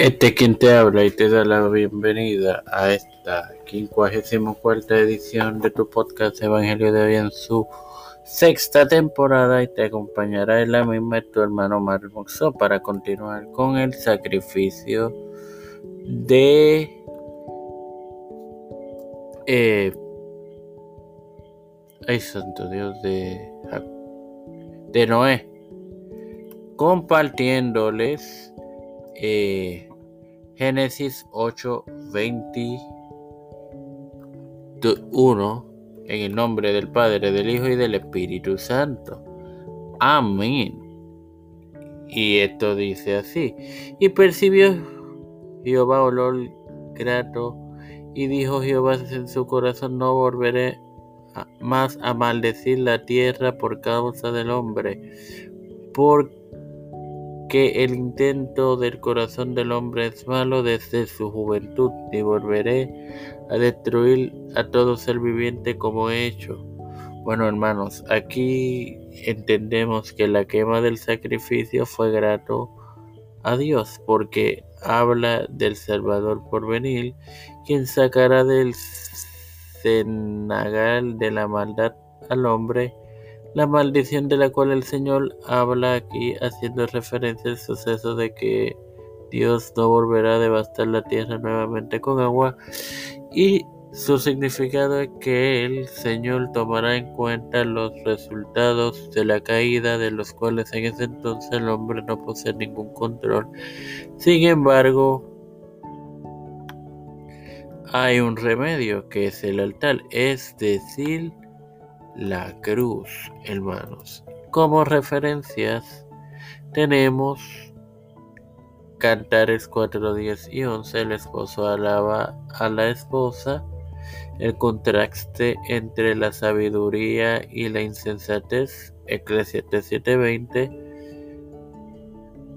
Este quien te habla y te da la bienvenida a esta 54 edición de tu podcast Evangelio de hoy en su sexta temporada y te acompañará en la misma tu hermano Marmoxo para continuar con el sacrificio de eh, ay santo Dios de de Noé compartiéndoles eh, Génesis 8, 21 en el nombre del Padre, del Hijo y del Espíritu Santo. Amén. Y esto dice así. Y percibió Jehová olor grato y dijo Jehová en su corazón no volveré más a maldecir la tierra por causa del hombre, porque que el intento del corazón del hombre es malo desde su juventud, y volveré a destruir a todo ser viviente como he hecho. Bueno, hermanos, aquí entendemos que la quema del sacrificio fue grato a Dios, porque habla del Salvador por venir, quien sacará del cenagal de la maldad al hombre la maldición de la cual el Señor habla aquí haciendo referencia al suceso de que Dios no volverá a devastar la tierra nuevamente con agua y su significado es que el Señor tomará en cuenta los resultados de la caída de los cuales en ese entonces el hombre no posee ningún control. Sin embargo, hay un remedio que es el altar, es decir, la cruz, hermanos. Como referencias tenemos Cantares 4, 10 y 11. El esposo alaba a la esposa. El contraste entre la sabiduría y la insensatez. Eclesiastes 7:20.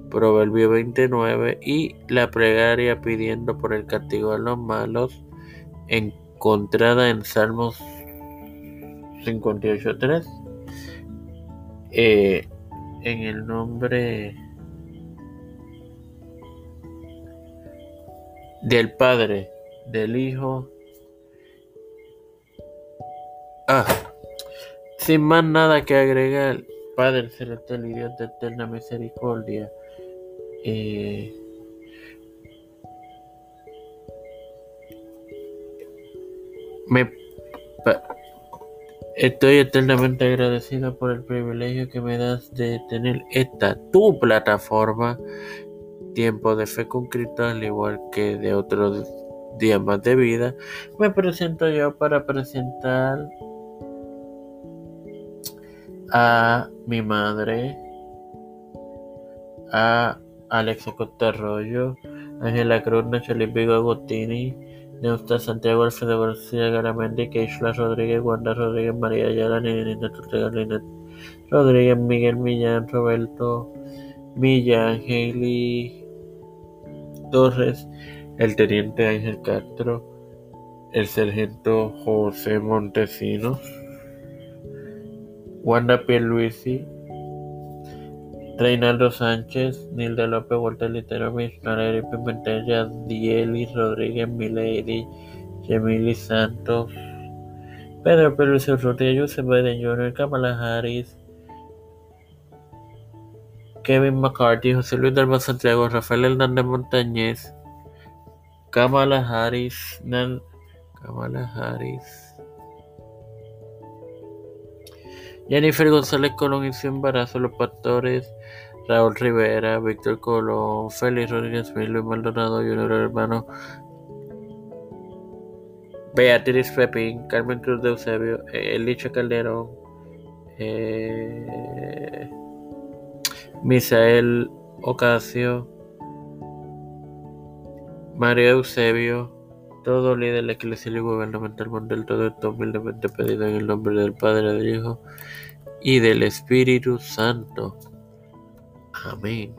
Proverbio 29 y la plegaria pidiendo por el castigo a los malos encontrada en Salmos 58.3 eh, en el nombre del Padre, del Hijo. Ah, sin más nada que agregar, Padre celestial y Dios de eterna misericordia. Eh, me Estoy eternamente agradecido por el privilegio que me das de tener esta tu plataforma, Tiempo de Fe con Cristo, al igual que de otros días más de vida. Me presento yo para presentar a mi madre, a Alexa Costa Arroyo, Ángela Cruz, Nacheli Vigo Agostini, Neusta, Santiago, Alfredo García Garamendi, Keishla Rodríguez, Wanda Rodríguez, María Ayala, Nina Ortega, Linet Rodríguez, Miguel Millán, Roberto Millán, Haley Torres, el teniente Ángel Castro, el sargento José Montesinos, Wanda Pierluisi, Reinaldo Sánchez, Nilda López, Walter Litero, Missionary Pimentel, Dieli Rodríguez, Milady, Gemili Santos, Pedro Pérez Urrutia, Joseph Biden Jr., Kamala Harris, Kevin McCarthy, José Luis Dalma Santiago, Rafael Hernández Montañez, Kamala Harris, Kamala Harris, Jennifer González Colón y su embarazo, los pastores Raúl Rivera, Víctor Colón, Félix Rodríguez Luis Maldonado, Junior Hermano, Beatriz Pepín, Carmen Cruz de Eusebio, Elicha Calderón, eh, Misael Ocasio, María Eusebio, todo líder Iglesia y gubernamental mundial, todo esto humildemente pedido en el nombre del Padre, del Hijo y del Espíritu Santo. Amén.